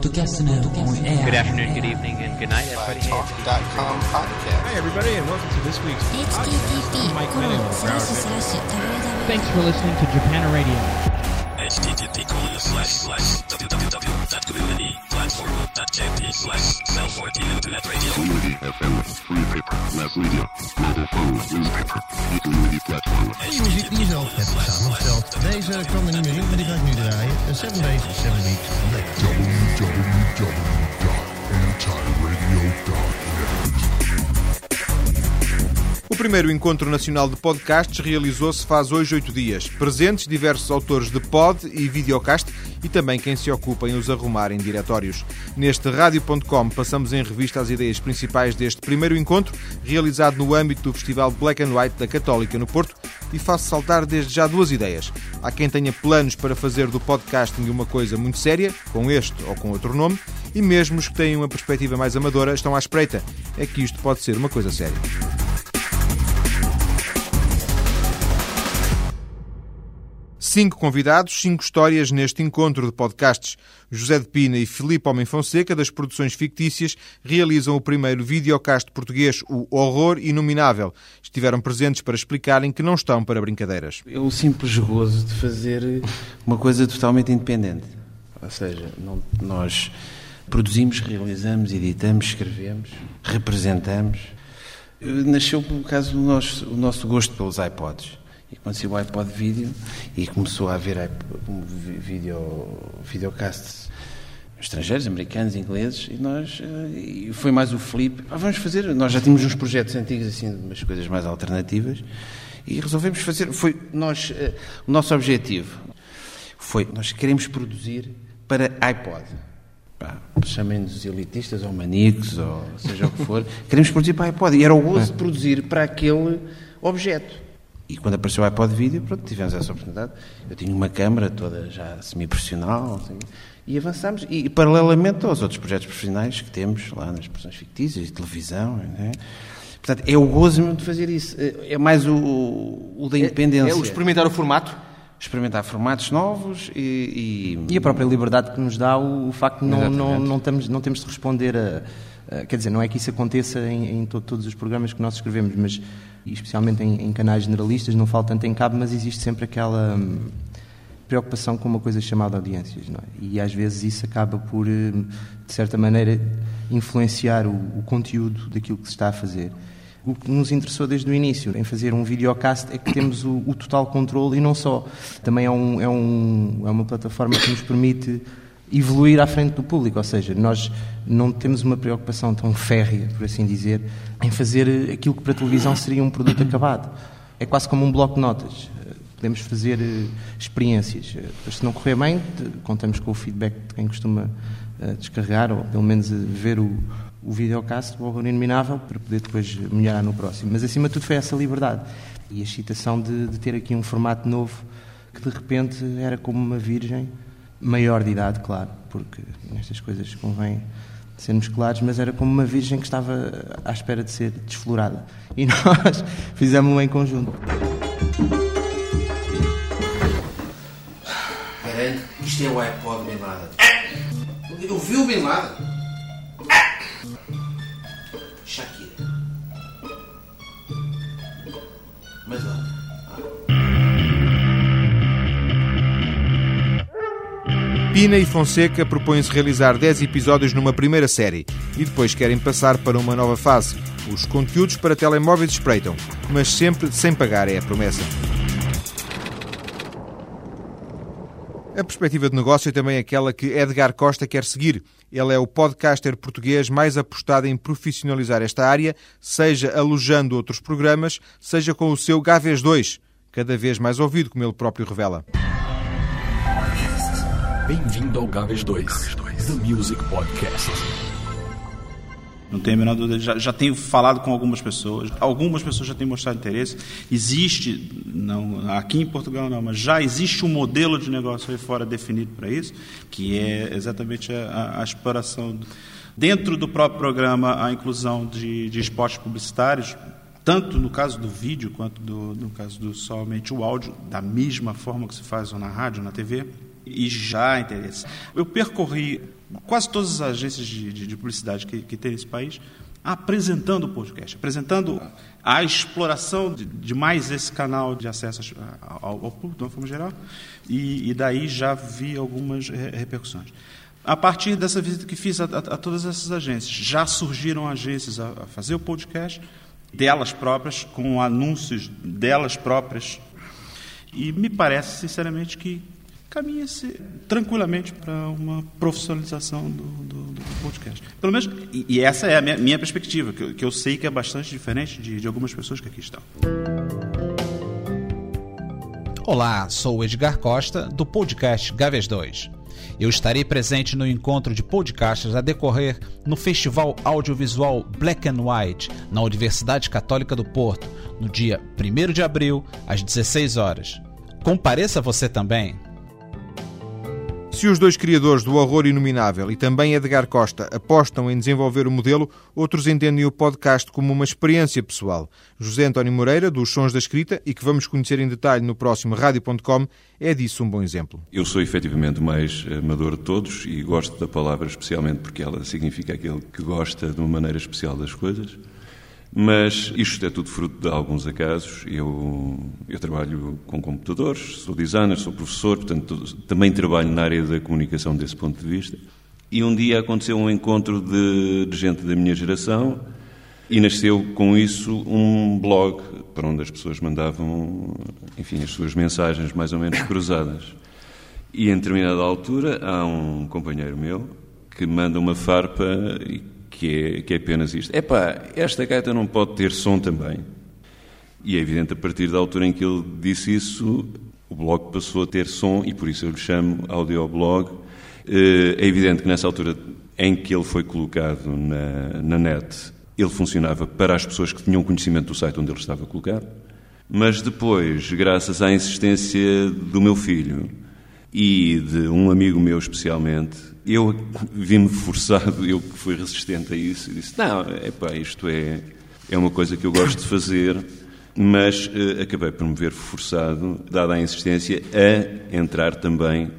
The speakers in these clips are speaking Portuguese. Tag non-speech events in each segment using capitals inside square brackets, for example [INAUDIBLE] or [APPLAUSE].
Podcast Good afternoon, good evening, and good night, everybody. Talk.com podcast. Hi, everybody, and welcome to this week's podcast. Mike Thanks for listening to Japan Radio. http colon slash slash www.communityplatform.jp slash cell 14 internet radio. Community FM, free paper, mass media, mobile phone, newspaper, community platform. Die muziek die je zelf hebt samengesteld. Deze kwam er niet meer in, maar die ga ik nu draaien. 7 days, 7 weeks, O primeiro Encontro Nacional de Podcasts realizou-se faz hoje oito dias. Presentes diversos autores de pod e videocast e também quem se ocupa em os arrumar em diretórios. Neste Rádio.com passamos em revista as ideias principais deste primeiro encontro, realizado no âmbito do Festival Black and White da Católica no Porto, e faço saltar desde já duas ideias. Há quem tenha planos para fazer do podcasting uma coisa muito séria, com este ou com outro nome, e mesmo os que têm uma perspectiva mais amadora estão à espreita. É que isto pode ser uma coisa séria. Cinco convidados, cinco histórias neste encontro de podcasts. José de Pina e Filipe Homem Fonseca, das produções fictícias, realizam o primeiro videocast português, o Horror Inominável. Estiveram presentes para explicarem que não estão para brincadeiras. É o simples gozo de fazer uma coisa totalmente independente. Ou seja, não- nós produzimos, realizamos, editamos, escrevemos, representamos. Eh, Nasceu por causa do nosso, o nosso gosto pelos iPods. E saiu o iPod vídeo e começou a haver video, videocasts estrangeiros, americanos, ingleses, e nós, eh, e foi mais o Felipe, "Ah, vamos fazer, nós já tínhamos uns projetos antigos, assim, umas coisas mais alternativas, e resolvemos fazer, foi nós, eh, o nosso objetivo foi, nós queremos produzir para iPod. Chamem-nos elitistas ou maníacos, ou seja o que for, queremos produzir para iPod, e era o gozo de produzir para aquele objeto. E quando apareceu o iPod Vídeo, pronto, tivemos essa oportunidade. Eu tinha uma câmara toda já semi-profissional, quê, e avançámos. E, paralelamente aos outros projetos profissionais que temos lá nas produções fictícias e televisão. né? Portanto, é o gozo mesmo de fazer isso. É é mais o, o da independência. É o experimentar o formato Experimentar formatos novos e, e- e a própria liberdade que nos dá o, o facto de não, não, não, temos, não temos de responder a- Quer dizer, não é que isso aconteça em, em to- todos os programas que nós escrevemos, mas especialmente em, em canais generalistas, não falo tanto em cabo, mas existe sempre aquela hum, preocupação com uma coisa chamada audiências, não é? E às vezes isso acaba por, hum, de certa maneira, influenciar o, o conteúdo daquilo que se está a fazer. O que nos interessou desde o início em fazer um videocast é que temos o, o total controle e não só. Também é, um, é, um, é uma plataforma que nos permite evoluir à frente do público, ou seja, nós não temos uma preocupação tão férrea, por assim dizer, em fazer aquilo que para a televisão seria um produto acabado. É quase como um bloco de notas. Podemos fazer eh, experiências. Eh, se não correr bem, contamos com o feedback de quem costuma eh, descarregar ou pelo menos ver o, o videocast, o horror inominável, para poder depois melhorar no próximo. Mas acima de tudo foi essa liberdade e a excitação de, de ter aqui um formato novo que de repente era como uma virgem, maior de idade, claro, porque nestas coisas convém sermos claros, mas era como uma virgem que estava à espera de ser desflorada. E [LAUGHS] nós fizemos-lo em conjunto. Garanto que isto é o iPod Bin Laden. Eu vi o Bin Laden. Shakira. Mas olha. Pina e Fonseca propõem-se realizar 10 episódios numa primeira série e depois querem passar para uma nova fase. Os conteúdos para telemóveis espreitam, mas sempre sem pagar é a promessa. A perspectiva de negócio é também aquela que Edgar Costa quer seguir. Ele é o podcaster português mais apostado em profissionalizar esta área, seja alojando outros programas, seja com o seu Gaves 2, cada vez mais ouvido, como ele próprio revela. Bem-vindo ao Gaves 2, The Music Podcast. Não tenho a menor dúvida. Já, já tenho falado com algumas pessoas. Algumas pessoas já têm mostrado interesse. Existe, não, aqui em Portugal não, mas já existe um modelo de negócio aí fora definido para isso, que é exatamente a, a- exploração. Dentro do próprio programa, a inclusão de, de esportes publicitários, tanto no caso do vídeo quanto do, no caso do somente o áudio, da mesma forma que se faz na rádio, na TV. E já interesse. Eu percorri quase todas as agências de, de, de publicidade que, que tem nesse país apresentando o podcast, apresentando a exploração de, de mais esse canal de acesso ao, ao público, de uma forma geral, e, e daí já vi algumas re- repercussões. A partir dessa visita que fiz a, a- a todas essas agências, já surgiram agências a, a fazer o podcast delas próprias, com anúncios delas próprias, e me parece, sinceramente, que caminha-se tranquilamente para uma profissionalização do, do- do podcast. Pelo menos, e, essa é a minha, minha perspectiva, que eu, que eu sei que é bastante diferente de, de algumas pessoas que aqui estão. Olá, sou Edgar Costa, do podcast Gaves 2. Eu estarei presente no encontro de podcasters a decorrer no Festival Audiovisual Black and White, na Universidade Católica do Porto, no dia 1 de abril, às 16 horas. Compareça você também! Se os dois criadores do Horror Inominável e também Edgar Costa apostam em desenvolver o modelo, outros entendem o podcast como uma experiência pessoal. José António Moreira, dos Sons da Escrita, e que vamos conhecer em detalhe no próximo Rádio.com, é disso um bom exemplo. Eu sou efetivamente o mais amador de todos e gosto da palavra especialmente porque ela significa aquele que gosta de uma maneira especial das coisas. Mas isto é tudo fruto de alguns acasos. Eu, eu trabalho com computadores, sou designer, sou professor, portanto também trabalho na área da comunicação desse ponto de vista. E um dia aconteceu um encontro de, de gente da minha geração e nasceu com isso um blog para onde as pessoas mandavam, enfim, as suas mensagens mais ou menos cruzadas. E em determinada altura há um companheiro meu que manda uma farpa e que é, que é apenas isto. Epá, esta gaita não pode ter som também. E é evidente, a partir da altura em que ele disse isso, o blog passou a ter som e por isso eu lhe chamo audioblog. Eh, É evidente que nessa altura em que ele foi colocado na, na net, ele funcionava para as pessoas que tinham conhecimento do site onde ele estava colocado. Mas depois, graças à insistência do meu filho e de um amigo meu especialmente, eu vi-me forçado, eu que fui resistente a isso, e disse: Não, epá, isto é, é uma coisa que eu gosto de fazer, mas eh, acabei por me ver forçado, dada a insistência, a entrar também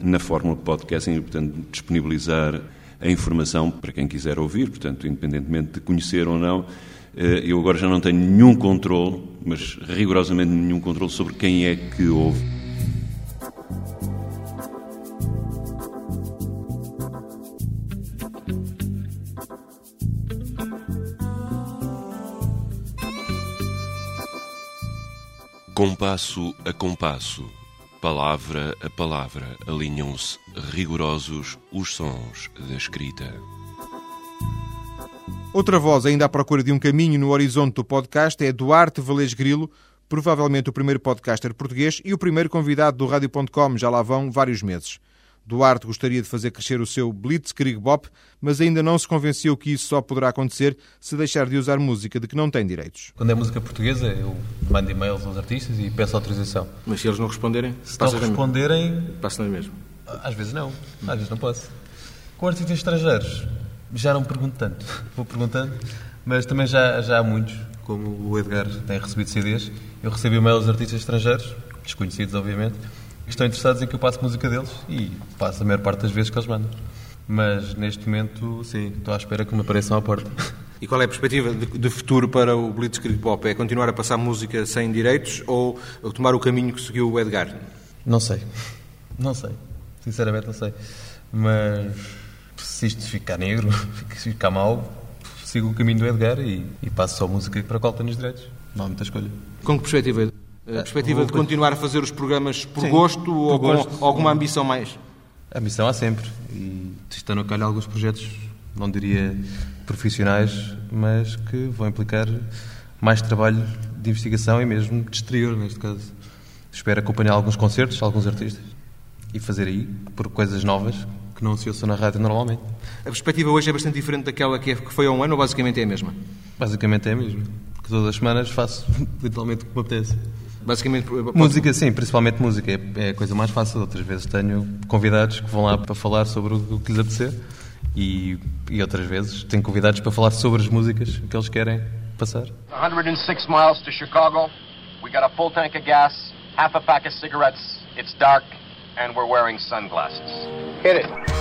na fórmula podcasting portanto, disponibilizar a informação para quem quiser ouvir, portanto, independentemente de conhecer ou não. eh, Eu agora já não tenho nenhum controle, mas rigorosamente nenhum controle sobre quem é que ouve. Compasso a compasso, palavra a palavra, alinham-se rigorosos os sons da escrita. Outra voz ainda à procura de um caminho no horizonte do podcast é Duarte Valês Grilo, provavelmente o primeiro podcaster português e o primeiro convidado do Rádio.com, já lá vão vários meses. Duarte gostaria de fazer crescer o seu Blitzkrieg Bop, mas ainda não se convenceu que isso só poderá acontecer se deixar de usar música de que não tem direitos. Quando é música portuguesa, eu mando e-mails aos artistas e peço autorização. Mas se eles não responderem, Se não responderem, passa na mesma. às vezes não, às vezes não posso. Com artistas estrangeiros, já não pergunto tanto. [LAUGHS] Vou perguntando, mas também já, já há muitos, como o Edgar tem recebido CDs. Eu recebo e-mails dos artistas estrangeiros, desconhecidos obviamente, que estão interessados em que eu passe música deles e passo a maior parte das vezes que eles mandam. Mas neste momento, sim, estou à espera que me apareçam à porta. E qual é a perspectiva de, de futuro para o Blitzkrieg Pop? É continuar a passar música sem direitos ou tomar o caminho que seguiu o Edgar? Não sei. Não sei. Sinceramente não sei. Mas se isto ficar negro, [LAUGHS] se ficar mau, sigo o caminho do Edgar e, e passo só a música para a qual tenho os direitos. Não há muita escolha. Com que perspectiva? A perspectiva de continuar a fazer os programas por Sim, gosto por ou gosto. com alguma ambição mais? A missão há sempre. E estão a calhar alguns projetos, não diria profissionais, mas que vão implicar mais trabalho de investigação e mesmo de exterior, neste caso. Espero acompanhar alguns concertos, alguns artistas e fazer aí por coisas novas que não se ouçam na rádio normalmente. A perspectiva hoje é bastante diferente daquela que, é- foi há um ano ou basicamente é a mesma? Basicamente é mesmo. Que todas as semanas faço [LAUGHS] literalmente o que me apetece. Basicamente, pode- Música, sim, principalmente música. É, é a coisa mais fácil. Outras vezes tenho convidados que vão lá para falar sobre o que lhes apetecer e, e outras vezes tenho convidados para falar sobre as músicas que eles querem passar. 106 miles to Chicago. We got a full tank of gas, half a pack of cigarettes. It's dark, and we're wearing sunglasses. Hit it.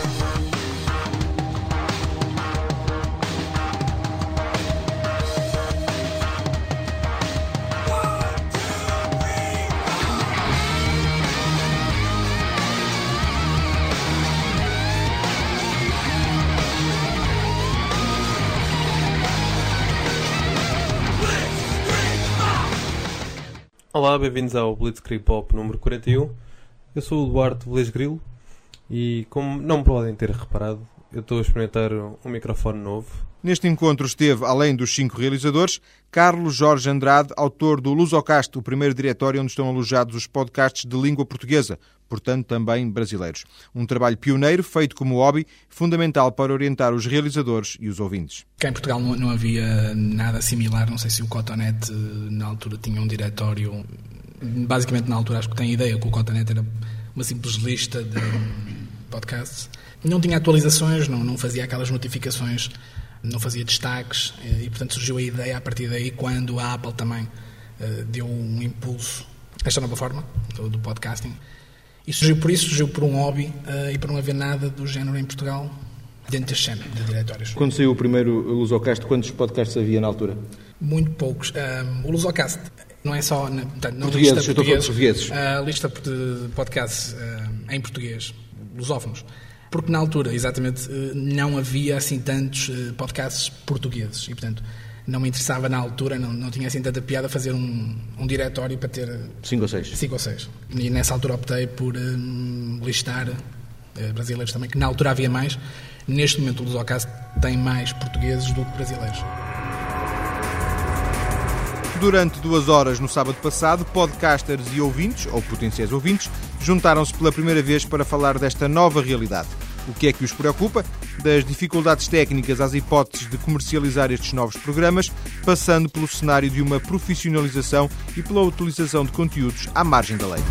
Olá, bem-vindos ao Blitzkrieg Pop número 41. Eu sou o Duarte Velez Grilo e, como não podem ter reparado, eu estou a experimentar um microfone novo. Neste encontro esteve, além dos cinco realizadores, Carlos Jorge Andrade, autor do Lusocast, o primeiro diretório onde estão alojados os podcasts de língua portuguesa, portanto também brasileiros. Um trabalho pioneiro, feito como hobby, fundamental para orientar os realizadores e os ouvintes. Cá em Portugal não, não havia nada similar, não sei se o Cotonete na altura tinha um diretório. Basicamente, na altura, acho que tem ideia que o Cotonete era uma simples lista de podcasts. Não tinha atualizações, não, não fazia aquelas notificações, não fazia destaques e, portanto, surgiu a ideia a partir daí quando a Apple também uh, deu um impulso a esta nova forma do, do podcasting. E surgiu por isso, surgiu por um hobby uh, e por não haver nada do género em Portugal dentro deste género de diretórios. Quando saiu o primeiro Lusocast, quantos podcasts havia na altura? Muito poucos. Um, o Lusocast não é só na, portanto, não portugueses, lista portugueses, portugueses. a lista de podcasts em português, lusófonos. Porque na altura, exatamente, uh, não havia assim tantos uh, podcasts portugueses e, portanto, não me interessava na altura, não, não tinha assim tanta piada fazer um, um diretório para ter Cinco ou seis. cinco ou seis. E nessa altura optei por hum, listar eh, brasileiros também, que na altura havia mais. Neste momento o Lusocast tem mais portugueses do que brasileiros. Durante duas horas no sábado passado, podcasters e ouvintes, ou potenciais ouvintes, juntaram-se pela primeira vez para falar desta nova realidade. O que é que os preocupa? Das dificuldades técnicas às hipóteses de comercializar estes novos programas, passando pelo cenário de uma profissionalização e pela utilização de conteúdos à margem da lei.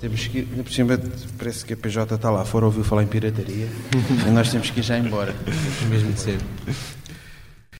Temos que ir, ainda por cima, parece que a PJ está lá fora, ouviu falar em pirataria, [LAUGHS] e nós temos que ir já embora. Mesmo de ser.